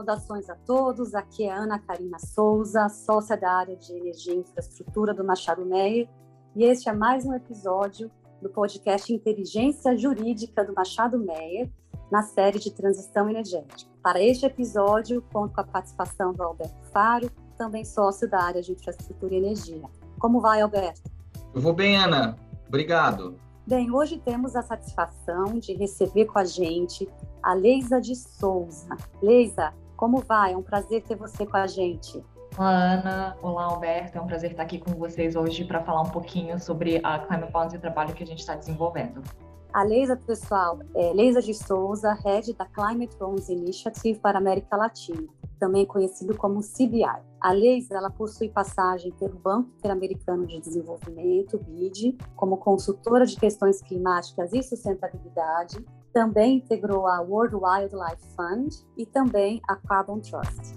Saudações a todos. Aqui é Ana Karina Souza, sócia da área de Energia e Infraestrutura do Machado Meyer, e este é mais um episódio do podcast Inteligência Jurídica do Machado Meyer, na série de transição energética. Para este episódio, conto com a participação do Alberto Faro, também sócio da área de Infraestrutura e Energia. Como vai, Alberto? Eu vou bem, Ana. Obrigado. Bem, hoje temos a satisfação de receber com a gente a Leisa de Souza. Leisa, como vai? É um prazer ter você com a gente. Olá, Ana. Olá, Alberto. É um prazer estar aqui com vocês hoje para falar um pouquinho sobre a Climate Bonds e o trabalho que a gente está desenvolvendo. A Leisa, pessoal, é Leisa de Souza, head da Climate Bonds Initiative para a América Latina, também conhecido como CBI. A Leisa ela possui passagem pelo Banco Interamericano de Desenvolvimento, BID, como consultora de questões climáticas e sustentabilidade, também integrou a World Wildlife Fund e também a Carbon Trust.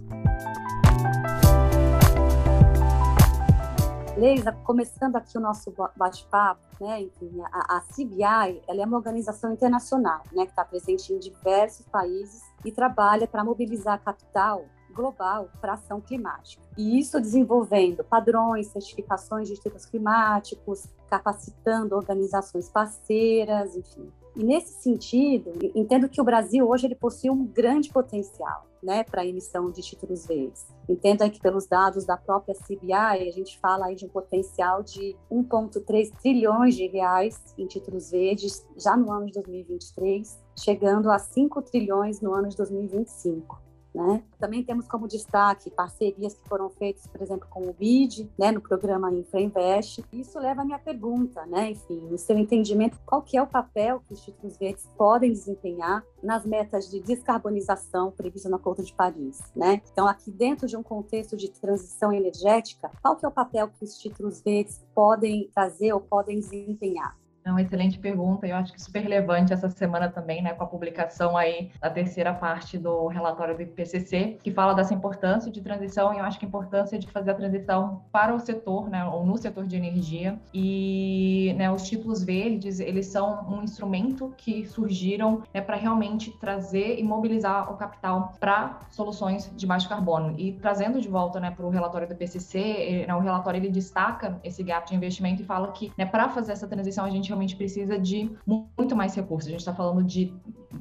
Leisa, começando aqui o nosso bate-papo, né, enfim, a, a, CBI, ela é uma organização internacional, né, que está presente em diversos países e trabalha para mobilizar capital global para ação climática. E isso desenvolvendo padrões, certificações de estudos climáticos, capacitando organizações parceiras, enfim, e nesse sentido, entendo que o Brasil hoje ele possui um grande potencial, né, para a emissão de títulos verdes. Entendo que pelos dados da própria CBI, a gente fala aí de um potencial de 1.3 trilhões de reais em títulos verdes já no ano de 2023, chegando a 5 trilhões no ano de 2025. Né? Também temos como destaque parcerias que foram feitas, por exemplo, com o BID, né, no programa InfraInvest. Isso leva à minha pergunta, né, enfim, no seu entendimento, qual que é o papel que os títulos verdes podem desempenhar nas metas de descarbonização previstas no Acordo de Paris, né? Então, aqui dentro de um contexto de transição energética, qual que é o papel que os títulos verdes podem trazer ou podem desempenhar? É uma excelente pergunta, eu acho que super relevante essa semana também, né, com a publicação aí da terceira parte do relatório do IPCC, que fala dessa importância de transição, e eu acho que a importância de fazer a transição para o setor, né, ou no setor de energia, e né, os títulos verdes, eles são um instrumento que surgiram né, para realmente trazer e mobilizar o capital para soluções de baixo carbono. E trazendo de volta né, para o relatório do IPCC, né, o relatório ele destaca esse gap de investimento e fala que né, para fazer essa transição a gente realmente precisa de muito mais recursos. A gente está falando de,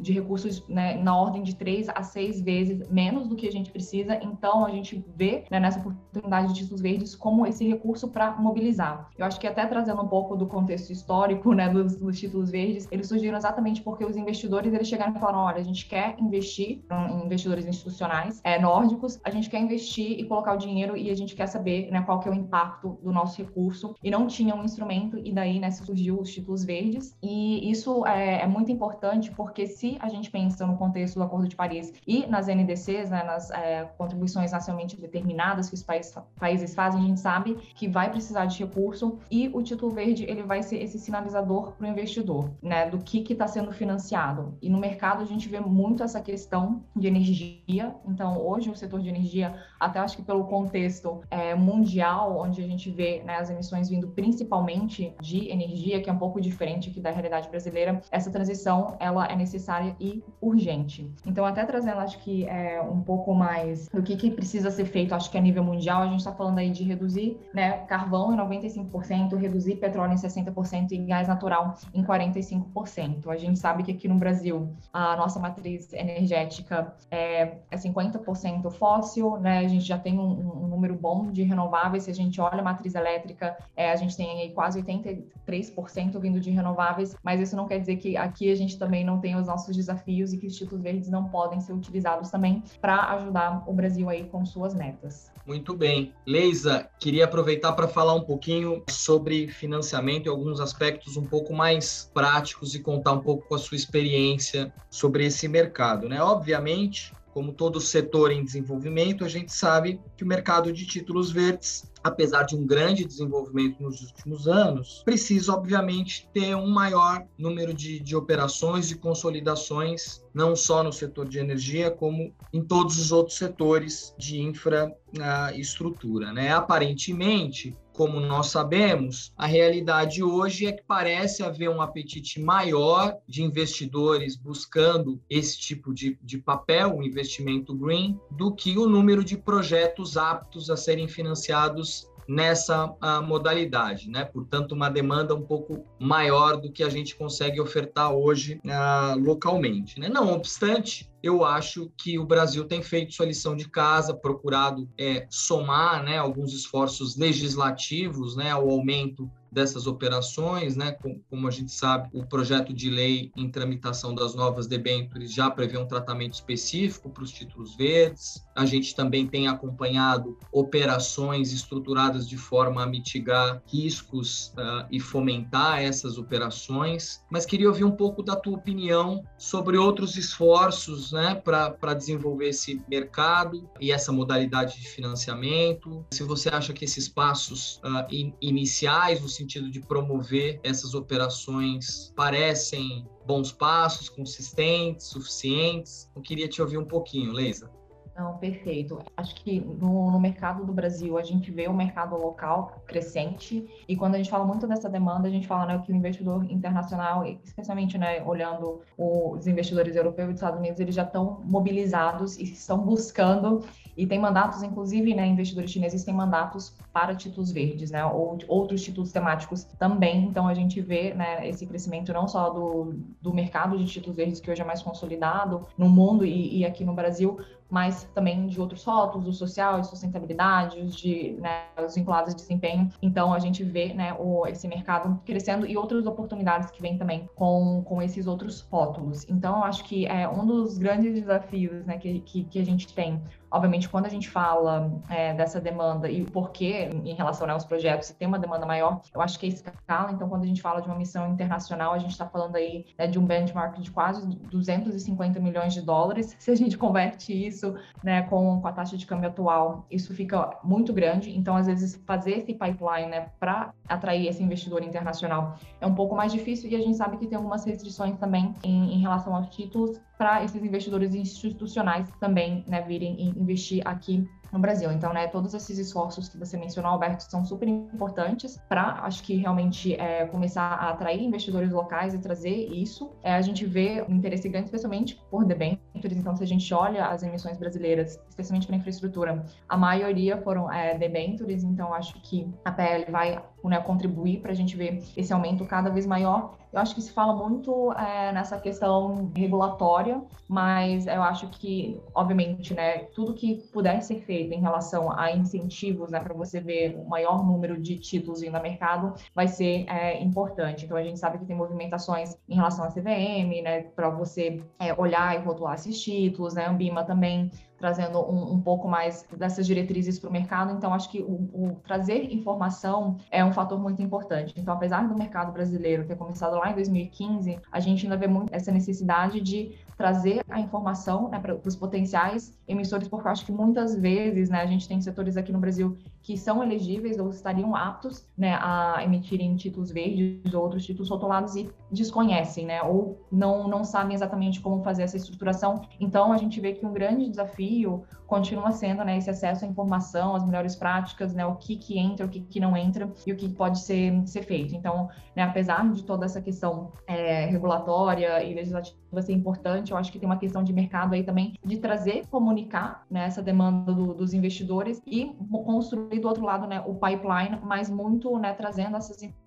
de recursos né, na ordem de três a seis vezes menos do que a gente precisa. Então, a gente vê né, nessa oportunidade de títulos verdes como esse recurso para mobilizar. Eu acho que até trazendo um pouco do contexto histórico né, dos, dos, títulos verdes, eles surgiram exatamente porque os investidores eles chegaram e falaram: olha, a gente quer investir em investidores institucionais é, nórdicos, a gente quer investir e colocar o dinheiro e a gente quer saber né, qual que é o impacto do nosso recurso. E não tinha um instrumento, e daí né, surgiu os títulos verdes. E isso é, é, muito importante porque se a gente pensa no contexto do Acordo de Paris e nas NDCs, né, nas é, contribuições nacionalmente determinadas que os países, países fazem, a gente sabe que vai precisar de recurso e o título verde ele vai ser esse sinalizador para o investidor, né, do que está sendo financiado. E no mercado a gente vê muito essa questão de energia. Então hoje o setor de energia, até acho que pelo contexto é, mundial, onde a gente vê né, as emissões vindo principalmente de energia, que é um pouco diferente aqui da realidade brasileira, essa transição ela é necessária e urgente. Então, até trazendo, acho que é, um pouco mais do que, que precisa ser feito, acho que a nível mundial, a gente está falando aí de reduzir né, carvão em 95%, reduzir petróleo em 60% e gás natural em 45%. A gente sabe que aqui no Brasil a nossa matriz energética é, é 50% fóssil, né? A gente já tem um, um, número bom de renováveis. Se a gente olha a matriz elétrica, é, a gente tem aí quase 83% vindo de renováveis, mas isso não quer dizer que aqui a gente também não tem os nossos desafios e que os títulos verdes não podem ser utilizados também para ajudar o Brasil aí com suas metas. Muito bem. Leisa, queria aproveitar para falar um pouquinho sobre financiamento e alguns aspectos um pouco mais práticos e contar um pouco com a sua experiência sobre esse mercado, né? Obviamente, como todo setor em desenvolvimento, a gente sabe que o mercado de títulos verdes apesar de um grande desenvolvimento nos últimos anos, precisa, obviamente, ter um maior número de, de operações e consolidações, não só no setor de energia, como em todos os outros setores de infraestrutura. Né? Aparentemente, como nós sabemos, a realidade hoje é que parece haver um apetite maior de investidores buscando esse tipo de, de papel, o investimento green, do que o número de projetos aptos a serem financiados nessa uh, modalidade, né? Portanto, uma demanda um pouco maior do que a gente consegue ofertar hoje uh, localmente, né? Não obstante, eu acho que o Brasil tem feito sua lição de casa, procurado é, somar né, alguns esforços legislativos né, ao aumento dessas operações, né? Como a gente sabe, o projeto de lei em tramitação das novas debêntures já prevê um tratamento específico para os títulos verdes. A gente também tem acompanhado operações estruturadas de forma a mitigar riscos uh, e fomentar essas operações. Mas queria ouvir um pouco da tua opinião sobre outros esforços, né, para desenvolver esse mercado e essa modalidade de financiamento. Se você acha que esses passos uh, in iniciais, sentido de promover essas operações parecem bons passos, consistentes, suficientes. Eu queria te ouvir um pouquinho, Leisa. Não, perfeito. Acho que no, no, mercado do Brasil a gente vê o mercado local crescente e quando a gente fala muito dessa demanda, a gente fala né, que o investidor internacional, especialmente né, olhando os investidores europeus e dos Estados Unidos, eles já estão mobilizados e estão buscando e tem mandatos, inclusive, né, investidores chineses têm mandatos para títulos verdes, né, ou outros títulos temáticos também. Então, a gente vê né, esse crescimento não só do, do mercado de títulos verdes, que hoje é mais consolidado no mundo e, e aqui no Brasil, mas também de outros rótulos, o social, a sustentabilidade, os, de, né, os vinculados a desempenho. Então, a gente vê né, o, esse mercado crescendo e outras oportunidades que vêm também com, com esses outros rótulos. Então, eu acho que é um dos grandes desafios né, que, que, que a gente tem Obviamente, quando a gente fala é, dessa demanda e o porquê em relação né, aos projetos, se tem uma demanda maior, eu acho que é escala. Então, quando a gente fala de uma missão internacional, a gente está falando aí né, de um benchmark de quase 250 milhões de dólares. Se a gente converte isso né, com, com a taxa de câmbio atual, isso fica muito grande. Então, às vezes, fazer esse pipeline né, para atrair esse investidor internacional é um pouco mais difícil e a gente sabe que tem algumas restrições também em, em relação aos títulos para esses investidores institucionais também né, virem investir aqui no Brasil. Então, né, todos esses esforços que você mencionou, Alberto, são super importantes para, acho que realmente é, começar a atrair investidores locais e trazer isso. É, a gente vê um interesse grande, especialmente por debêntures. Então, se a gente olha as emissões brasileiras, especialmente para infraestrutura, a maioria foram é, debêntures. Então, acho que a PL vai né, contribuir para a gente ver esse aumento cada vez maior. Eu acho que se fala muito é, nessa questão regulatória, mas eu acho que, obviamente, né, tudo que puder ser feito em relação a incentivos, né, para você ver o maior número de títulos vindo ao mercado, vai ser é, importante. Então, a gente sabe que tem movimentações em relação à CVM, né, para você é, olhar e rotular esses títulos, né, Ambima também trazendo um, um pouco mais dessas diretrizes para o mercado. Então, acho que o, o, trazer informação é um fator muito importante. Então, apesar do mercado brasileiro ter começado lá em 2015, a gente ainda vê muito essa necessidade de trazer a informação né, para os potenciais emissores, porque eu acho que muitas vezes né, a gente tem setores aqui no Brasil que são elegíveis ou estariam aptos né, a emitirem títulos verdes ou outros títulos rotulados e desconhecem, né, ou não, não sabem exatamente como fazer essa estruturação. Então, a gente vê que um grande desafio continua sendo né, esse acesso à informação, as melhores práticas, né, o que, que entra, o que, que não entra e o que pode ser, ser feito. Então, né, apesar de toda essa questão é, regulatória e legislativa ser importante, eu acho que tem uma questão de mercado aí também de trazer, comunicar né, essa demanda do, dos investidores e construir do outro lado né, o pipeline, mas muito né, trazendo essas informações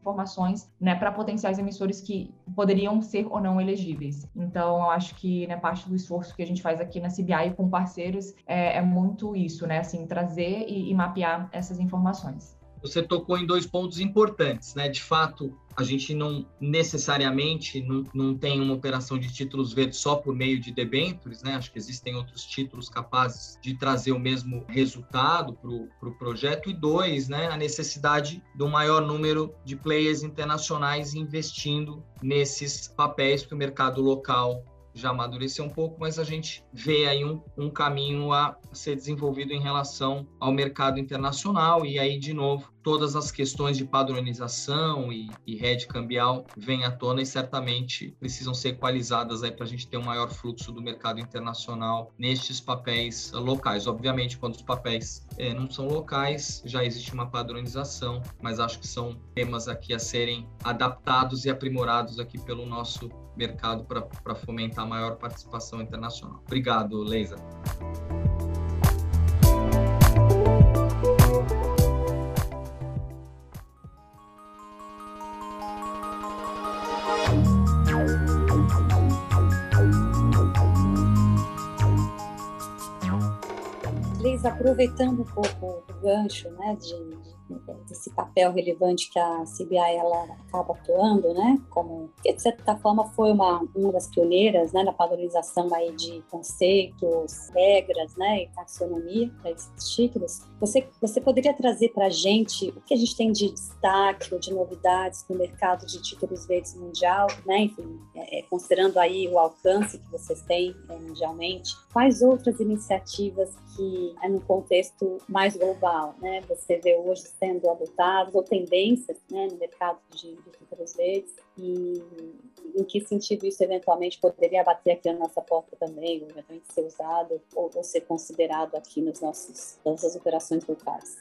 né, para potenciais emissores que poderiam ser ou não elegíveis. Então, eu acho que né, parte do esforço que a gente faz aqui na CBI com parceiros é, é muito isso, né? Assim, trazer e, e mapear essas informações. Você tocou em dois pontos importantes, né? De fato, a gente não necessariamente não, não tem uma operação de títulos verdes só por meio de debêntures, né? Acho que existem outros títulos capazes de trazer o mesmo resultado para o pro projeto. E dois, né? A necessidade do maior número de players internacionais investindo nesses papéis que o mercado local já amadureceu um pouco, mas a gente vê aí um, um caminho a ser desenvolvido em relação ao mercado internacional e aí, de novo, todas as questões de padronização e, e rede cambial vêm à tona e certamente precisam ser equalizadas aí para a gente ter um maior fluxo do mercado internacional nestes papéis locais. Obviamente, quando os papéis é, não são locais, já existe uma padronização, mas acho que são temas aqui a serem adaptados e aprimorados aqui pelo nosso mercado para fomentar maior participação internacional. Obrigado, Leisa. Leisa, aproveitando um pouco o gancho né, de, de desse papel relevante que a CBI ela acaba atuando, né? Como de certa forma foi uma uma das pioneiras, né, na padronização aí de conceitos, regras, né, e taxonomia para esses títulos. Você você poderia trazer para a gente o que a gente tem de destaque ou de novidades no mercado de títulos verdes mundial, né? Enfim, é, é considerando aí o alcance que vocês têm é, mundialmente, quais outras iniciativas que é no contexto mais global, né? Você vê hoje sendo adotados ou tendências né, no mercado de, de títulos verdes e em que sentido isso eventualmente poderia bater aqui na nossa porta também, ou eventualmente ser usado ou, ou ser considerado aqui nos nossos, nas nossas operações locais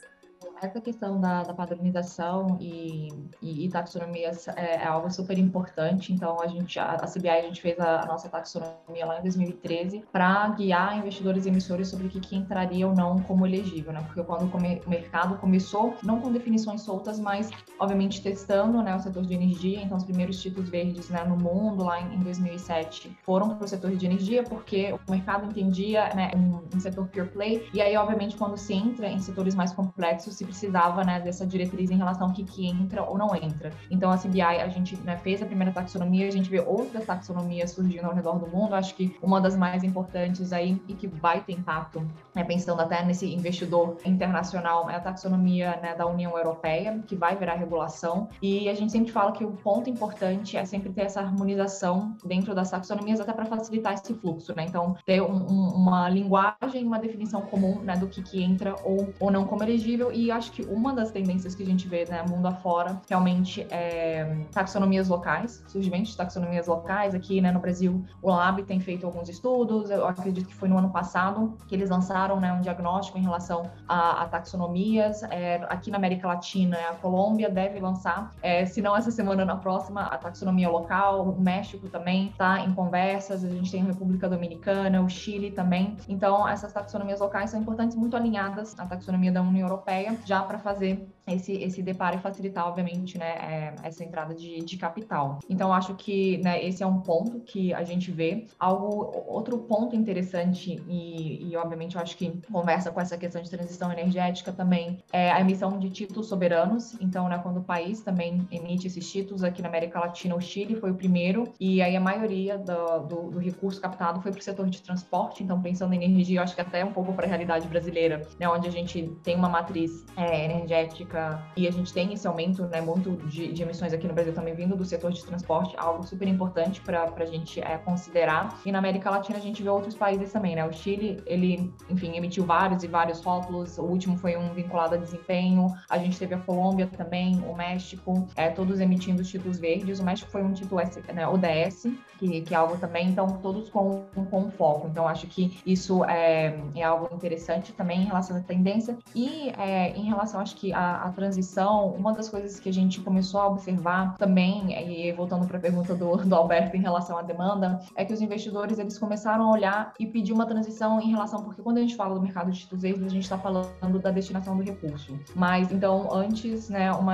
essa questão da, da padronização e, e, e taxonomia é, é, algo super importante. Então, a gente, a, a CBI, a gente fez a, a, nossa taxonomia lá em 2013 para guiar investidores e emissores sobre o que, que, entraria ou não como elegível, né? Porque quando o mercado começou, não com definições soltas, mas, obviamente, testando né, o setor de energia. Então, os primeiros títulos verdes né, no mundo, lá em, em 2007, foram para o setor de energia, porque o mercado entendia né, um, um setor pure play. E aí, obviamente, quando se entra em setores mais complexos, se precisava né, dessa diretriz em relação ao que, que entra ou não entra. Então, a CBI, a gente né, fez a primeira taxonomia, a gente vê outras taxonomias surgindo ao redor do mundo. Acho que uma das mais importantes aí e que vai ter impacto, né, pensando até nesse investidor internacional, é a taxonomia né, da União Europeia, que vai virar regulação. E a gente sempre fala que o ponto importante é sempre ter essa harmonização dentro das taxonomias, até para facilitar esse fluxo. Né? Então, ter um, um, uma linguagem, uma definição comum né, do que, que entra ou, ou não como elegível e acho que uma das tendências que a gente vê, né, mundo afora, realmente é taxonomias locais, surgimento de taxonomias locais. Aqui, né, no Brasil, o Lab tem feito alguns estudos, eu acredito que foi no ano passado que eles lançaram, né, um diagnóstico em relação a, a taxonomias. É, aqui na América Latina, a Colômbia deve lançar, é, se não essa semana, na próxima, a taxonomia local. O México também está em conversas, a gente tem a República Dominicana, o Chile também. Então, essas taxonomias locais são importantes, muito alinhadas à taxonomia da União Europeia já para fazer esse, esse deparo e facilitar, obviamente, né, é, essa entrada de, de capital. Então, acho que né, esse é um ponto que a gente vê. Algo, outro ponto interessante, e, e obviamente eu acho que conversa com essa questão de transição energética também, é a emissão de títulos soberanos. Então, né, quando o país também emite esses títulos, aqui na América Latina, o Chile foi o primeiro, e aí a maioria do, do, do recurso captado foi para o setor de transporte. Então, pensando em energia, eu acho que até um pouco para a realidade brasileira, né, onde a gente tem uma matriz é, energética e a gente tem esse aumento né, muito de, de, emissões aqui no Brasil também vindo do setor de transporte, algo super importante para a gente é, considerar. E na América Latina a gente vê outros países também, né? O Chile, ele, enfim, emitiu vários e vários rótulos, o último foi um vinculado a desempenho, a gente teve a Colômbia também, o México, é, todos emitindo títulos verdes, o México foi um título né, ODS, que, que é algo também, então todos com, com foco. Então acho que isso é, é algo interessante também em relação à tendência e é, em relação, acho que, à, transição, uma das coisas que a gente começou a observar também, e voltando para a pergunta do, do Alberto em relação à demanda, é que os investidores eles começaram a olhar e pedir uma transição em relação, porque quando a gente fala do mercado de títulos a gente está falando da destinação do recurso. Mas, então, antes, né, uma,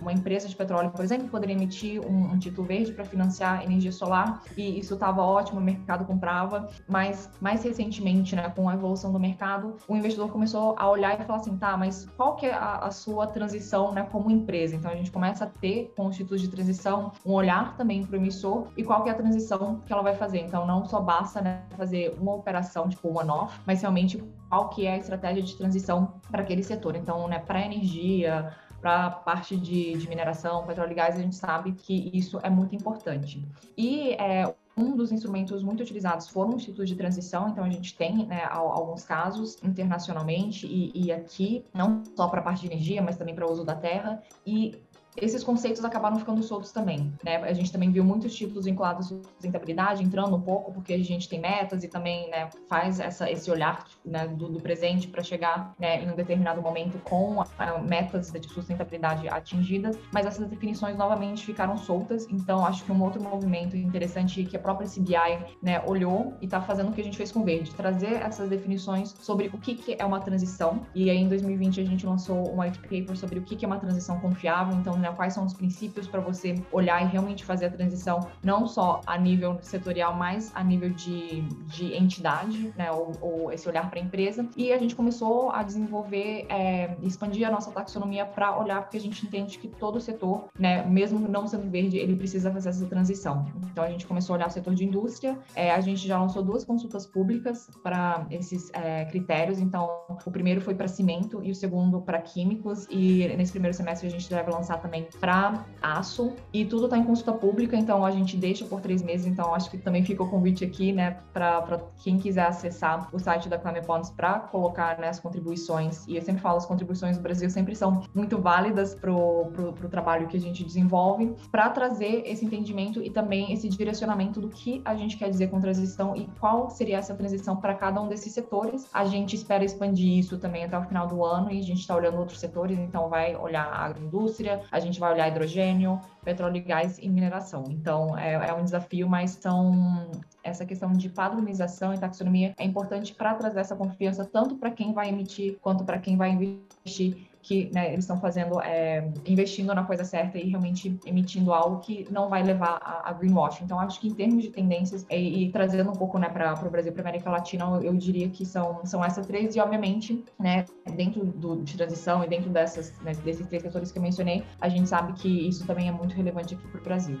uma empresa de petróleo, por exemplo, poderia emitir um, um título verde para financiar energia solar, e isso estava ótimo, o mercado comprava, mas mais recentemente, né, com a evolução do mercado, o investidor começou a olhar e falar assim, tá, mas qual que é a, a sua transição né, como empresa? Então a gente começa a ter com os títulos de transição um olhar também para o emissor e qual que é a transição que ela vai fazer. Então não só basta né, fazer uma operação tipo one-off, mas realmente qual que é a estratégia de transição para aquele setor. Então, né, para energia, para a parte de, de mineração, petróleo e gás, a gente sabe que isso é muito importante. E é, um dos instrumentos muito utilizados foram institutos de transição, então a gente tem né, alguns casos internacionalmente e, e aqui, não só para a parte de energia, mas também para o uso da terra. E esses conceitos acabaram ficando soltos também, né? A gente também viu muitos títulos vinculados à sustentabilidade entrando um pouco porque a gente tem metas e também, né, faz essa, esse olhar né, do, do, presente para chegar né, em um determinado momento com a, a, metas de sustentabilidade atingidas, mas essas definições novamente ficaram soltas. Então, acho que um outro movimento interessante que a própria CBI né, olhou e está fazendo o que a gente fez com o Verde, trazer essas definições sobre o que, que é uma transição. E aí, em 2020, a gente lançou um white paper sobre o que, que é uma transição confiável. Então, né, quais são os princípios para você olhar e realmente fazer a transição, não só a nível setorial, mas a nível de, de entidade, né, ou, ou esse olhar para a empresa. E a gente começou a desenvolver, é, expandir a nossa taxonomia para olhar, porque a gente entende que todo setor, né, mesmo não sendo verde, ele precisa fazer essa transição. Então a gente começou a olhar o setor de indústria, é, a gente já lançou duas consultas públicas para esses é, critérios. Então o primeiro foi para cimento e o segundo para químicos. E nesse primeiro semestre a gente deve lançar também para aço e tudo está em consulta pública, então a gente deixa por três meses. Então acho que também fica o convite aqui, né, para quem quiser acessar o site da Climate Bonds para colocar né, as contribuições. E eu sempre falo, as contribuições do Brasil sempre são muito válidas para o trabalho que a gente desenvolve, para trazer esse entendimento e também esse direcionamento do que a gente quer dizer com transição e qual seria essa transição para cada um desses setores. A gente espera expandir isso também até o final do ano e a gente está olhando outros setores, então vai olhar a agroindústria, a gente vai olhar hidrogênio, petróleo e gás e mineração. Então, é, é um desafio, mas são essa questão de padronização e taxonomia é importante para trazer essa confiança tanto para quem vai emitir quanto para quem vai investir que né, eles estão fazendo, é, investindo na coisa certa e realmente emitindo algo que não vai levar a, a greenwash. Então, acho que em termos de tendências e, e trazendo um pouco né, para o Brasil, para a América Latina, eu, eu, diria que são, são essas três e, obviamente, né, dentro do, de transição e dentro dessas, né, desses três setores que eu mencionei, a gente sabe que isso também é muito relevante aqui para o Brasil.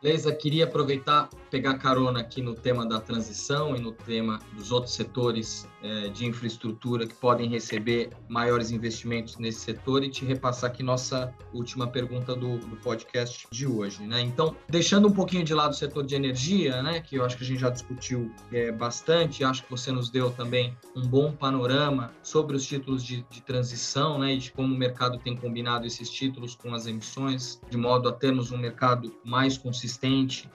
Leisa, queria aproveitar, pegar carona aqui no tema da transição e no tema dos outros setores é, de infraestrutura que podem receber maiores investimentos nesse setor e te repassar aqui nossa última pergunta do, do podcast de hoje. Né? Então, deixando um pouquinho de lado o setor de energia, né, que eu acho que a gente já discutiu é, bastante, acho que você nos deu também um bom panorama sobre os títulos de, de transição né, e de como o mercado tem combinado esses títulos com as emissões, de modo a termos um mercado mais consistente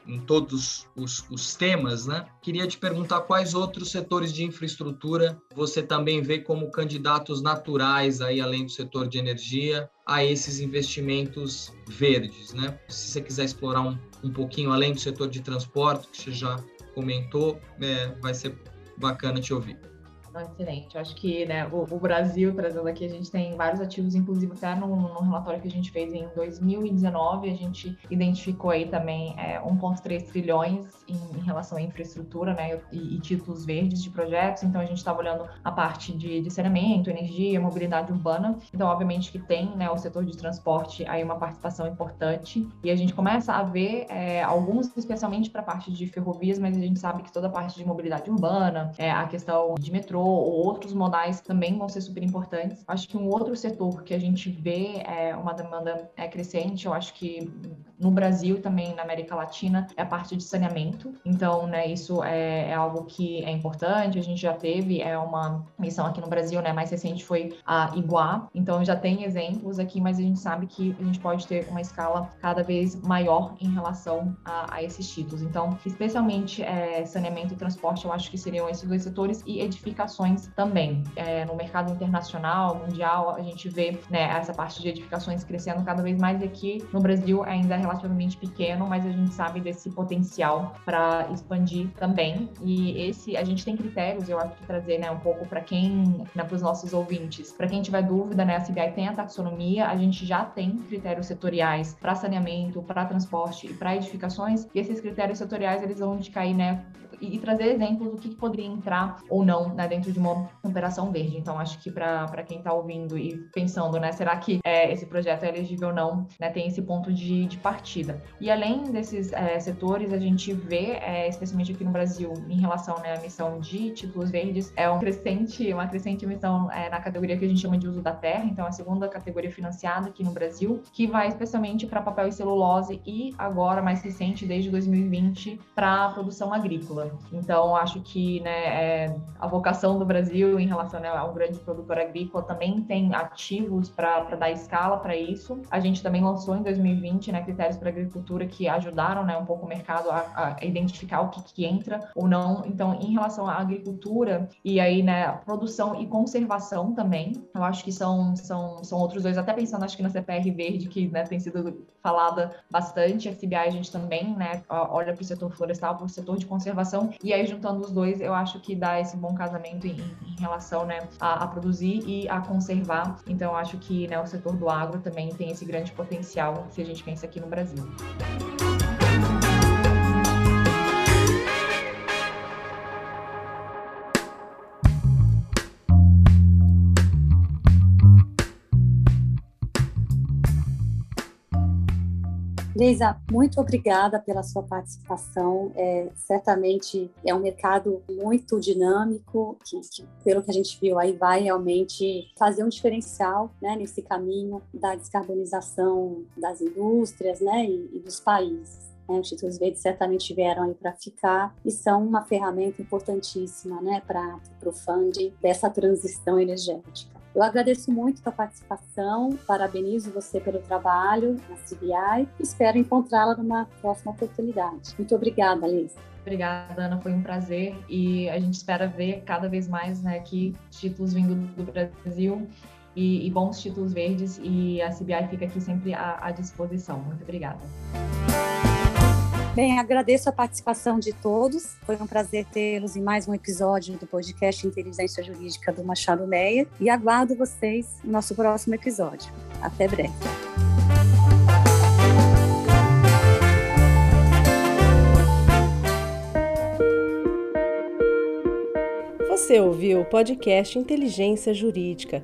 em todos os, os temas. Né? Queria te perguntar quais outros setores de infraestrutura você também vê como candidatos naturais, aí, além do setor de energia, a esses investimentos verdes, né? Se você quiser explorar um, um pouquinho além do setor de transporte, que você já comentou, é, vai ser bacana te ouvir. Excelente. Eu acho que né, o, o, Brasil, trazendo aqui, a gente tem vários ativos, inclusive até no, no, relatório que a gente fez em 2019, a gente identificou aí também é, 1,3 trilhões em, em, relação à infraestrutura né, e, e, títulos verdes de projetos. Então, a gente estava olhando a parte de, de saneamento, energia, mobilidade urbana. Então, obviamente que tem né, o setor de transporte aí uma participação importante. E a gente começa a ver é, alguns, especialmente para a parte de ferrovias, mas a gente sabe que toda a parte de mobilidade urbana, é, a questão de metrô, ou outros modais também vão ser super importantes. Acho que um outro setor que a gente vê é uma demanda é crescente, eu acho que no Brasil também na América Latina é a parte de saneamento. Então, né, isso é, é algo que é importante. A gente já teve é uma missão aqui no Brasil, né, mais recente foi a Iguá. Então já tem exemplos aqui, mas a gente sabe que a gente pode ter uma escala cada vez maior em relação a, a esses títulos. Então, especialmente é, saneamento e transporte, eu acho que seriam esses dois setores e edificações também. É, no mercado internacional, mundial, a gente vê né, essa parte de edificações crescendo cada vez mais e aqui no Brasil ainda é relativamente pequeno, mas a gente sabe desse potencial para expandir também. E esse, a gente tem critérios, eu acho que trazer né, um pouco para quem, né, para os nossos ouvintes, para quem tiver dúvida, né, a CBI tem a taxonomia, a gente já tem critérios setoriais para saneamento, para transporte e para edificações, e esses critérios setoriais eles vão indicar aí, né, e, e trazer exemplos do que, que, poderia entrar ou não né, dentro de uma operação verde. Então, acho que para quem está ouvindo e pensando, né, será que é, esse projeto é elegível ou não, né, tem esse ponto de, de partida. E além desses é, setores, a gente vê, é, especialmente aqui no Brasil, em relação né, à emissão de títulos verdes, é um crescente, uma crescente emissão é, na categoria que a gente chama de uso da terra, então a segunda categoria financiada aqui no Brasil, que vai especialmente para papel e celulose e agora mais recente, desde 2020, para produção agrícola. Então, acho que né, é, a vocação do Brasil em relação né, a um grande produtor agrícola também tem ativos para dar escala para isso. A gente também lançou em 2020 né, critérios para agricultura que ajudaram né, um pouco o mercado a, a identificar o que, que, entra ou não. Então, em relação à agricultura e aí né, produção e conservação também, eu acho que são, são, são outros dois, até pensando acho que na CPR verde, que né, tem sido falada bastante, a CBI a gente também né, olha para o setor florestal, para o setor de conservação, e aí juntando os dois, eu acho que dá esse bom casamento em, em relação né, a, a, produzir e a conservar. Então, eu acho que né, o setor do agro também tem esse grande potencial se a gente pensa aqui no Brasil. Leisa, muito obrigada pela sua participação. É, certamente é um mercado muito dinâmico, que, que, pelo que a gente viu aí, vai realmente fazer um diferencial né, nesse caminho da descarbonização das indústrias né, e, e dos países. Né, os títulos verdes certamente vieram aí para ficar e são uma ferramenta importantíssima né, para o funding dessa transição energética. Eu agradeço muito a participação, parabenizo você pelo trabalho na CBI e espero encontrá-la numa próxima oportunidade. Muito obrigada, Liz. Obrigada, Ana, foi um prazer e a gente espera ver cada vez mais né, aqui títulos vindo do Brasil e, e bons títulos verdes e a CBI fica aqui sempre à, à disposição. Muito obrigada. Bem, agradeço a participação de todos. Foi um prazer tê-los em mais um episódio do podcast Inteligência Jurídica do Machado Meia e aguardo vocês no nosso próximo episódio. Até breve. Você ouviu o podcast Inteligência Jurídica,